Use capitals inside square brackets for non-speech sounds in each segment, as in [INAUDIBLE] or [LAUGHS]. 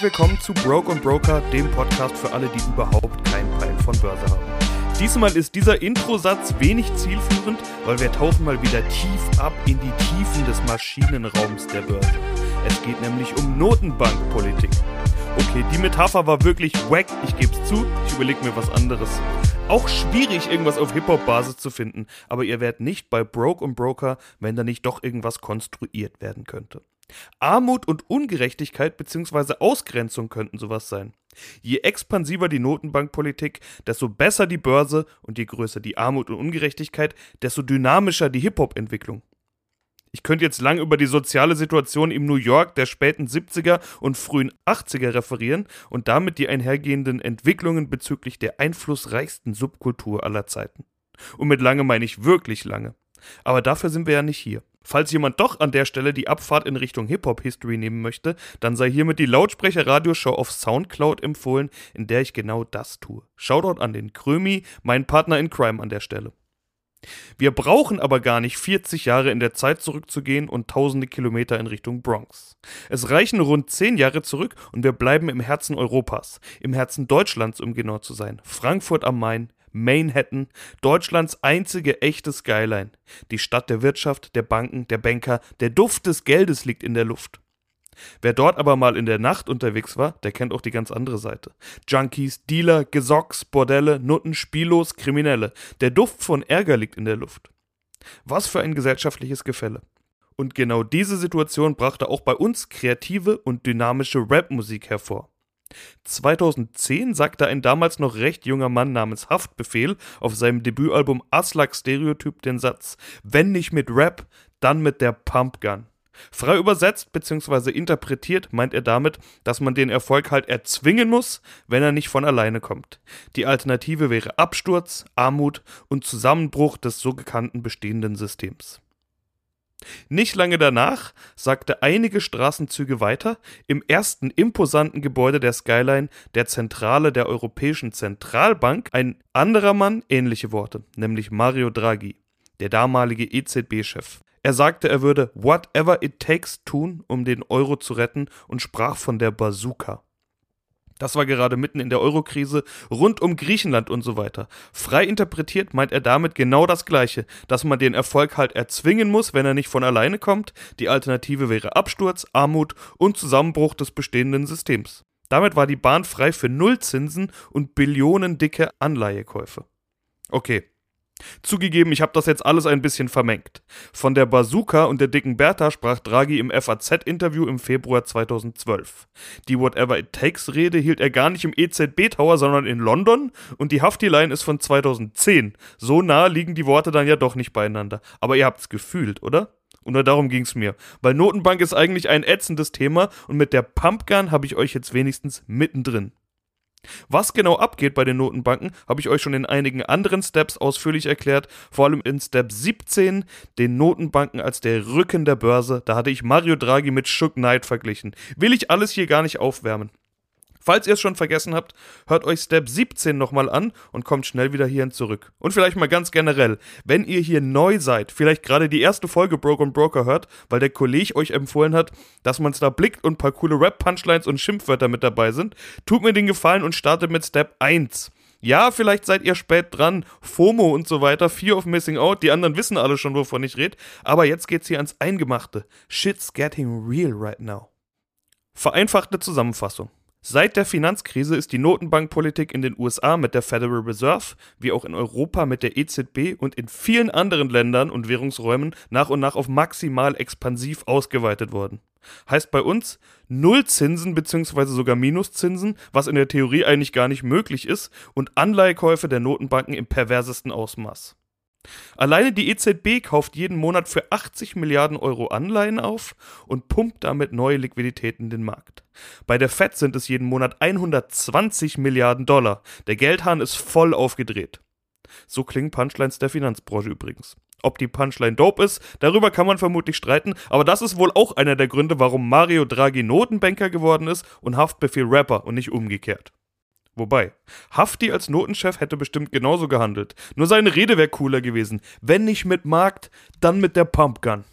Herzlich willkommen zu Broke und Broker, dem Podcast für alle, die überhaupt keinen Peil von Börse haben. Diesmal ist dieser Introsatz wenig zielführend, weil wir tauchen mal wieder tief ab in die Tiefen des Maschinenraums der Börse. Es geht nämlich um Notenbankpolitik. Okay, die Metapher war wirklich wack, ich geb's zu, ich überlege mir was anderes. Auch schwierig, irgendwas auf Hip-Hop-Basis zu finden, aber ihr werdet nicht bei Broke und Broker, wenn da nicht doch irgendwas konstruiert werden könnte. Armut und Ungerechtigkeit bzw. Ausgrenzung könnten sowas sein. Je expansiver die Notenbankpolitik, desto besser die Börse und je größer die Armut und Ungerechtigkeit, desto dynamischer die Hip-Hop-Entwicklung. Ich könnte jetzt lang über die soziale Situation im New York der späten 70er und frühen 80er referieren und damit die einhergehenden Entwicklungen bezüglich der einflussreichsten Subkultur aller Zeiten. Und mit lange meine ich wirklich lange. Aber dafür sind wir ja nicht hier. Falls jemand doch an der Stelle die Abfahrt in Richtung Hip-Hop-History nehmen möchte, dann sei hiermit die Lautsprecher-Radioshow auf Soundcloud empfohlen, in der ich genau das tue. Shoutout an den Krömi, mein Partner in Crime an der Stelle. Wir brauchen aber gar nicht 40 Jahre in der Zeit zurückzugehen und tausende Kilometer in Richtung Bronx. Es reichen rund 10 Jahre zurück und wir bleiben im Herzen Europas, im Herzen Deutschlands, um genau zu sein. Frankfurt am Main, Manhattan, Deutschlands einzige echte Skyline. Die Stadt der Wirtschaft, der Banken, der Banker, der Duft des Geldes liegt in der Luft. Wer dort aber mal in der Nacht unterwegs war, der kennt auch die ganz andere Seite. Junkies, Dealer, Gesocks, Bordelle, Nutten, Spielos, Kriminelle. Der Duft von Ärger liegt in der Luft. Was für ein gesellschaftliches Gefälle. Und genau diese Situation brachte auch bei uns kreative und dynamische Rapmusik hervor. 2010 sagte ein damals noch recht junger Mann namens Haftbefehl auf seinem Debütalbum Aslak Stereotyp den Satz: Wenn nicht mit Rap, dann mit der Pumpgun. Frei übersetzt bzw. interpretiert meint er damit, dass man den Erfolg halt erzwingen muss, wenn er nicht von alleine kommt. Die Alternative wäre Absturz, Armut und Zusammenbruch des so gekannten bestehenden Systems. Nicht lange danach sagte einige Straßenzüge weiter im ersten imposanten Gebäude der Skyline, der Zentrale der Europäischen Zentralbank, ein anderer Mann ähnliche Worte, nämlich Mario Draghi, der damalige EZB-Chef. Er sagte, er würde whatever it takes tun, um den Euro zu retten und sprach von der Bazooka. Das war gerade mitten in der Eurokrise, rund um Griechenland und so weiter. Frei interpretiert meint er damit genau das Gleiche, dass man den Erfolg halt erzwingen muss, wenn er nicht von alleine kommt. Die Alternative wäre Absturz, Armut und Zusammenbruch des bestehenden Systems. Damit war die Bahn frei für Nullzinsen und billionendicke Anleihekäufe. Okay, Zugegeben, ich habe das jetzt alles ein bisschen vermengt. Von der Bazooka und der dicken Bertha sprach Draghi im FAZ-Interview im Februar 2012. Die Whatever It Takes-Rede hielt er gar nicht im EZB-Tower, sondern in London und die Hafti-Line ist von 2010. So nah liegen die Worte dann ja doch nicht beieinander. Aber ihr habt's gefühlt, oder? Und nur darum ging's mir. Weil Notenbank ist eigentlich ein ätzendes Thema und mit der Pumpgun habe ich euch jetzt wenigstens mittendrin. Was genau abgeht bei den Notenbanken, habe ich euch schon in einigen anderen Steps ausführlich erklärt, vor allem in Step 17, den Notenbanken als der Rücken der Börse. Da hatte ich Mario Draghi mit Shook Knight verglichen. Will ich alles hier gar nicht aufwärmen. Falls ihr es schon vergessen habt, hört euch Step 17 nochmal an und kommt schnell wieder hierhin zurück. Und vielleicht mal ganz generell, wenn ihr hier neu seid, vielleicht gerade die erste Folge Broke und Broker hört, weil der Kollege euch empfohlen hat, dass man es da blickt und ein paar coole Rap-Punchlines und Schimpfwörter mit dabei sind, tut mir den Gefallen und startet mit Step 1. Ja, vielleicht seid ihr spät dran, FOMO und so weiter, Fear of Missing Out, die anderen wissen alle schon, wovon ich rede, aber jetzt geht's hier ans Eingemachte. Shit's getting real right now. Vereinfachte Zusammenfassung. Seit der Finanzkrise ist die Notenbankpolitik in den USA mit der Federal Reserve, wie auch in Europa mit der EZB und in vielen anderen Ländern und Währungsräumen nach und nach auf maximal expansiv ausgeweitet worden. Heißt bei uns Nullzinsen bzw. sogar Minuszinsen, was in der Theorie eigentlich gar nicht möglich ist, und Anleihekäufe der Notenbanken im perversesten Ausmaß. Alleine die EZB kauft jeden Monat für 80 Milliarden Euro Anleihen auf und pumpt damit neue Liquidität in den Markt. Bei der Fed sind es jeden Monat 120 Milliarden Dollar. Der Geldhahn ist voll aufgedreht. So klingen Punchlines der Finanzbranche übrigens. Ob die Punchline dope ist, darüber kann man vermutlich streiten, aber das ist wohl auch einer der Gründe, warum Mario Draghi Notenbanker geworden ist und Haftbefehl Rapper und nicht umgekehrt. Wobei, Hafti als Notenchef hätte bestimmt genauso gehandelt. Nur seine Rede wäre cooler gewesen. Wenn nicht mit Markt, dann mit der Pumpgun.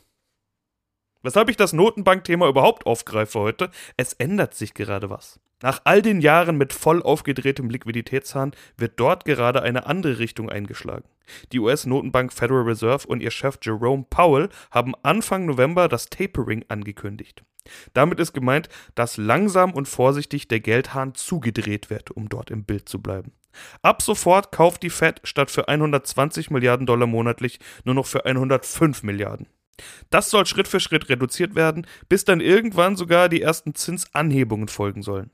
Weshalb ich das Notenbankthema überhaupt aufgreife heute, es ändert sich gerade was. Nach all den Jahren mit voll aufgedrehtem Liquiditätshahn wird dort gerade eine andere Richtung eingeschlagen. Die US-Notenbank Federal Reserve und ihr Chef Jerome Powell haben Anfang November das Tapering angekündigt. Damit ist gemeint, dass langsam und vorsichtig der Geldhahn zugedreht wird, um dort im Bild zu bleiben. Ab sofort kauft die Fed statt für 120 Milliarden Dollar monatlich nur noch für 105 Milliarden. Das soll Schritt für Schritt reduziert werden, bis dann irgendwann sogar die ersten Zinsanhebungen folgen sollen.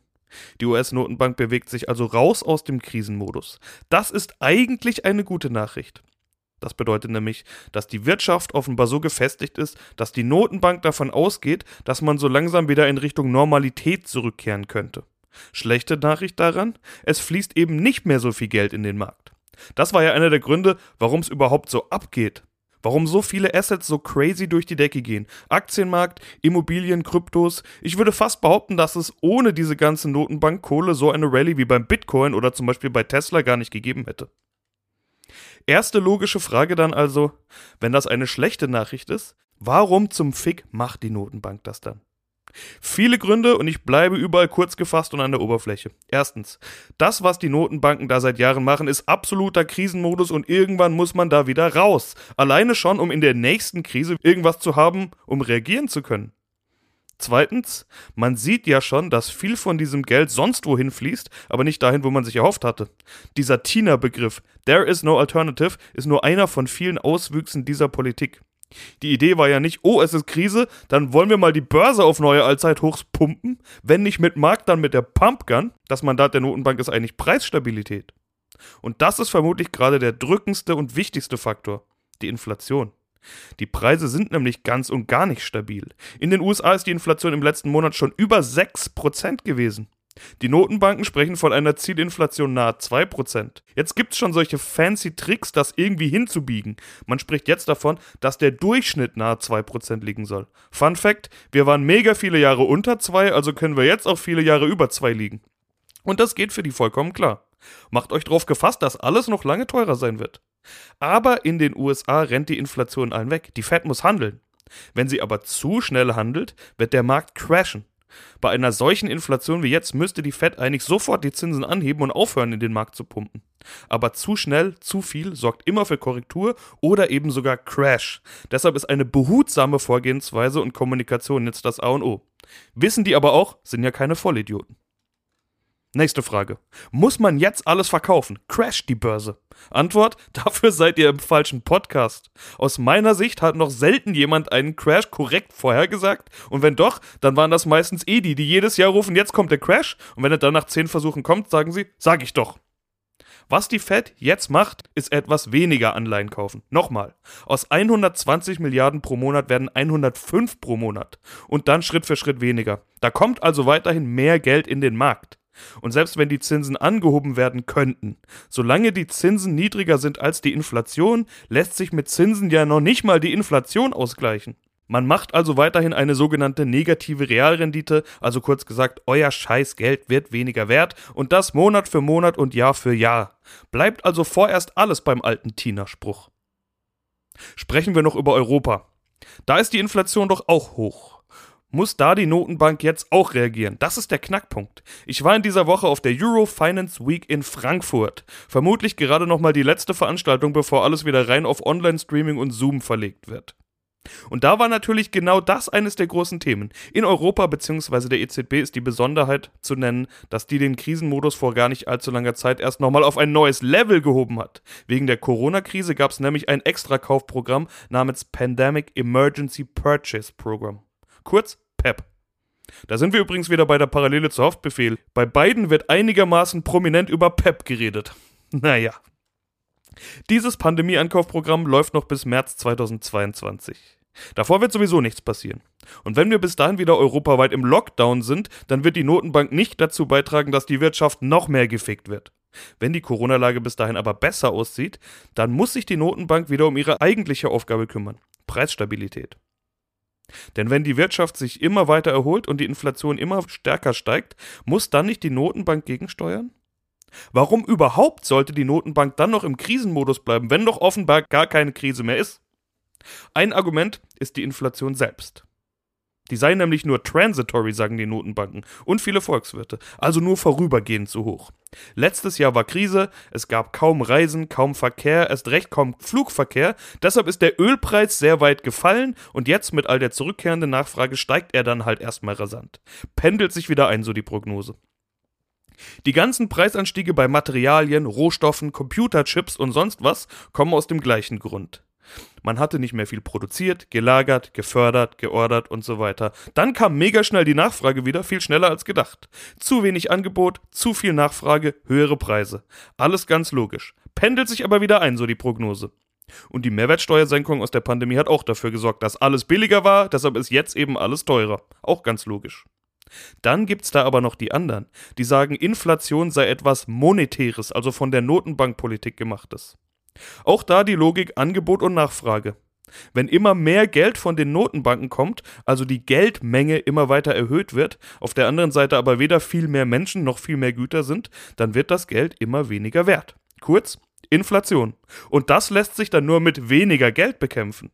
Die US-Notenbank bewegt sich also raus aus dem Krisenmodus. Das ist eigentlich eine gute Nachricht. Das bedeutet nämlich, dass die Wirtschaft offenbar so gefestigt ist, dass die Notenbank davon ausgeht, dass man so langsam wieder in Richtung Normalität zurückkehren könnte. Schlechte Nachricht daran, es fließt eben nicht mehr so viel Geld in den Markt. Das war ja einer der Gründe, warum es überhaupt so abgeht. Warum so viele Assets so crazy durch die Decke gehen. Aktienmarkt, Immobilien, Kryptos. Ich würde fast behaupten, dass es ohne diese ganze Notenbankkohle so eine Rallye wie beim Bitcoin oder zum Beispiel bei Tesla gar nicht gegeben hätte. Erste logische Frage dann also, wenn das eine schlechte Nachricht ist, warum zum Fick macht die Notenbank das dann? Viele Gründe und ich bleibe überall kurz gefasst und an der Oberfläche. Erstens, das, was die Notenbanken da seit Jahren machen, ist absoluter Krisenmodus und irgendwann muss man da wieder raus. Alleine schon, um in der nächsten Krise irgendwas zu haben, um reagieren zu können. Zweitens, man sieht ja schon, dass viel von diesem Geld sonst wohin fließt, aber nicht dahin, wo man sich erhofft hatte. Dieser Tina-Begriff, There is no alternative, ist nur einer von vielen Auswüchsen dieser Politik. Die Idee war ja nicht, oh, es ist Krise, dann wollen wir mal die Börse auf neue Allzeithochs pumpen. Wenn nicht mit Markt, dann mit der Pumpgun. Das Mandat der Notenbank ist eigentlich Preisstabilität. Und das ist vermutlich gerade der drückendste und wichtigste Faktor, die Inflation. Die Preise sind nämlich ganz und gar nicht stabil. In den USA ist die Inflation im letzten Monat schon über 6% gewesen. Die Notenbanken sprechen von einer Zielinflation nahe 2%. Jetzt gibt es schon solche fancy Tricks, das irgendwie hinzubiegen. Man spricht jetzt davon, dass der Durchschnitt nahe 2% liegen soll. Fun Fact: Wir waren mega viele Jahre unter 2, also können wir jetzt auch viele Jahre über 2 liegen. Und das geht für die vollkommen klar. Macht euch darauf gefasst, dass alles noch lange teurer sein wird. Aber in den USA rennt die Inflation allen weg. Die Fed muss handeln. Wenn sie aber zu schnell handelt, wird der Markt crashen. Bei einer solchen Inflation wie jetzt müsste die Fed eigentlich sofort die Zinsen anheben und aufhören, in den Markt zu pumpen. Aber zu schnell, zu viel sorgt immer für Korrektur oder eben sogar Crash. Deshalb ist eine behutsame Vorgehensweise und Kommunikation jetzt das A und O. Wissen die aber auch, sind ja keine Vollidioten. Nächste Frage. Muss man jetzt alles verkaufen? Crash die Börse? Antwort: [LAUGHS] Dafür seid ihr im falschen Podcast. Aus meiner Sicht hat noch selten jemand einen Crash korrekt vorhergesagt. Und wenn doch, dann waren das meistens eh die, die jedes Jahr rufen, jetzt kommt der Crash. Und wenn er dann nach zehn Versuchen kommt, sagen sie, sag ich doch. Was die Fed jetzt macht, ist etwas weniger Anleihen kaufen. Nochmal, aus 120 Milliarden pro Monat werden 105 pro Monat und dann Schritt für Schritt weniger. Da kommt also weiterhin mehr Geld in den Markt. Und selbst wenn die Zinsen angehoben werden könnten, solange die Zinsen niedriger sind als die Inflation, lässt sich mit Zinsen ja noch nicht mal die Inflation ausgleichen. Man macht also weiterhin eine sogenannte negative Realrendite, also kurz gesagt, euer Scheißgeld wird weniger wert und das Monat für Monat und Jahr für Jahr. Bleibt also vorerst alles beim alten Tina-Spruch. Sprechen wir noch über Europa. Da ist die Inflation doch auch hoch muss da die Notenbank jetzt auch reagieren? Das ist der Knackpunkt. Ich war in dieser Woche auf der Euro Finance Week in Frankfurt. Vermutlich gerade nochmal die letzte Veranstaltung, bevor alles wieder rein auf Online-Streaming und Zoom verlegt wird. Und da war natürlich genau das eines der großen Themen. In Europa bzw. der EZB ist die Besonderheit zu nennen, dass die den Krisenmodus vor gar nicht allzu langer Zeit erst nochmal auf ein neues Level gehoben hat. Wegen der Corona-Krise gab es nämlich ein Extrakaufprogramm namens Pandemic Emergency Purchase Program. Kurz PEP. Da sind wir übrigens wieder bei der Parallele zu Haftbefehl. Bei beiden wird einigermaßen prominent über PEP geredet. [LAUGHS] Naja. Dieses Pandemie-Ankaufprogramm läuft noch bis März 2022. Davor wird sowieso nichts passieren. Und wenn wir bis dahin wieder europaweit im Lockdown sind, dann wird die Notenbank nicht dazu beitragen, dass die Wirtschaft noch mehr gefickt wird. Wenn die Corona-Lage bis dahin aber besser aussieht, dann muss sich die Notenbank wieder um ihre eigentliche Aufgabe kümmern. Preisstabilität. Denn wenn die Wirtschaft sich immer weiter erholt und die Inflation immer stärker steigt, muss dann nicht die Notenbank gegensteuern? Warum überhaupt sollte die Notenbank dann noch im Krisenmodus bleiben, wenn doch offenbar gar keine Krise mehr ist? Ein Argument ist die Inflation selbst. Die seien nämlich nur transitory, sagen die Notenbanken und viele Volkswirte, also nur vorübergehend zu hoch. Letztes Jahr war Krise, es gab kaum Reisen, kaum Verkehr, erst recht kaum Flugverkehr, deshalb ist der Ölpreis sehr weit gefallen und jetzt mit all der zurückkehrenden Nachfrage steigt er dann halt erstmal rasant. Pendelt sich wieder ein, so die Prognose. Die ganzen Preisanstiege bei Materialien, Rohstoffen, Computerchips und sonst was kommen aus dem gleichen Grund. Man hatte nicht mehr viel produziert, gelagert, gefördert, geordert und so weiter. Dann kam mega schnell die Nachfrage wieder, viel schneller als gedacht. Zu wenig Angebot, zu viel Nachfrage, höhere Preise. Alles ganz logisch. Pendelt sich aber wieder ein, so die Prognose. Und die Mehrwertsteuersenkung aus der Pandemie hat auch dafür gesorgt, dass alles billiger war, deshalb ist jetzt eben alles teurer. Auch ganz logisch. Dann gibt's da aber noch die anderen, die sagen, Inflation sei etwas Monetäres, also von der Notenbankpolitik gemachtes. Auch da die Logik Angebot und Nachfrage. Wenn immer mehr Geld von den Notenbanken kommt, also die Geldmenge immer weiter erhöht wird, auf der anderen Seite aber weder viel mehr Menschen noch viel mehr Güter sind, dann wird das Geld immer weniger wert. Kurz, Inflation. Und das lässt sich dann nur mit weniger Geld bekämpfen.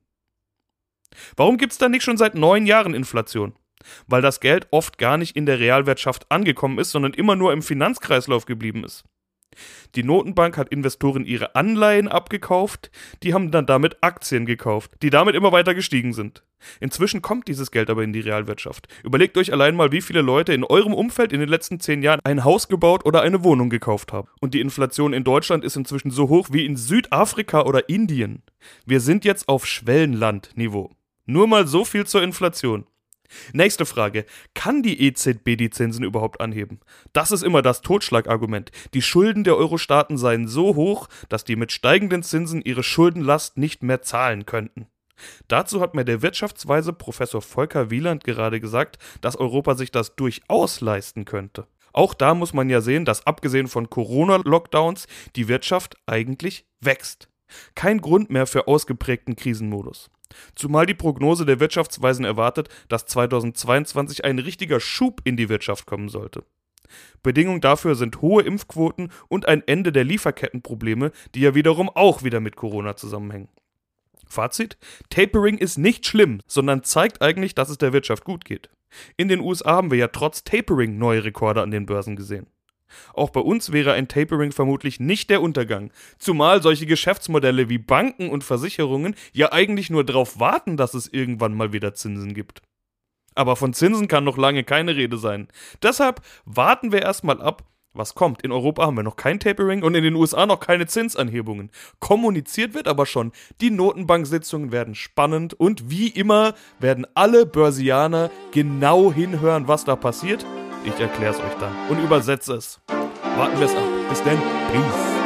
Warum gibt's dann nicht schon seit neun Jahren Inflation? Weil das Geld oft gar nicht in der Realwirtschaft angekommen ist, sondern immer nur im Finanzkreislauf geblieben ist. Die Notenbank hat Investoren ihre Anleihen abgekauft, die haben dann damit Aktien gekauft, die damit immer weiter gestiegen sind. Inzwischen kommt dieses Geld aber in die Realwirtschaft. Überlegt euch allein mal, wie viele Leute in eurem Umfeld in den letzten zehn Jahren ein Haus gebaut oder eine Wohnung gekauft haben. Und die Inflation in Deutschland ist inzwischen so hoch wie in Südafrika oder Indien. Wir sind jetzt auf Schwellenlandniveau. Nur mal so viel zur Inflation. Nächste Frage. Kann die EZB die Zinsen überhaupt anheben? Das ist immer das Totschlagargument. Die Schulden der Euro-Staaten seien so hoch, dass die mit steigenden Zinsen ihre Schuldenlast nicht mehr zahlen könnten. Dazu hat mir der Wirtschaftsweise Professor Volker Wieland gerade gesagt, dass Europa sich das durchaus leisten könnte. Auch da muss man ja sehen, dass abgesehen von Corona-Lockdowns die Wirtschaft eigentlich wächst. Kein Grund mehr für ausgeprägten Krisenmodus. Zumal die Prognose der Wirtschaftsweisen erwartet, dass 2022 ein richtiger Schub in die Wirtschaft kommen sollte. Bedingung dafür sind hohe Impfquoten und ein Ende der Lieferkettenprobleme, die ja wiederum auch wieder mit Corona zusammenhängen. Fazit: Tapering ist nicht schlimm, sondern zeigt eigentlich, dass es der Wirtschaft gut geht. In den USA haben wir ja trotz Tapering neue Rekorde an den Börsen gesehen. Auch bei uns wäre ein Tapering vermutlich nicht der Untergang, zumal solche Geschäftsmodelle wie Banken und Versicherungen ja eigentlich nur darauf warten, dass es irgendwann mal wieder Zinsen gibt. Aber von Zinsen kann noch lange keine Rede sein. Deshalb warten wir erstmal ab, was kommt. In Europa haben wir noch kein Tapering und in den USA noch keine Zinsanhebungen. Kommuniziert wird aber schon. Die Notenbank-Sitzungen werden spannend und wie immer werden alle Börsianer genau hinhören, was da passiert ich erkläre es euch dann und übersetze es. Warten wir es ab. Bis dann. Peace.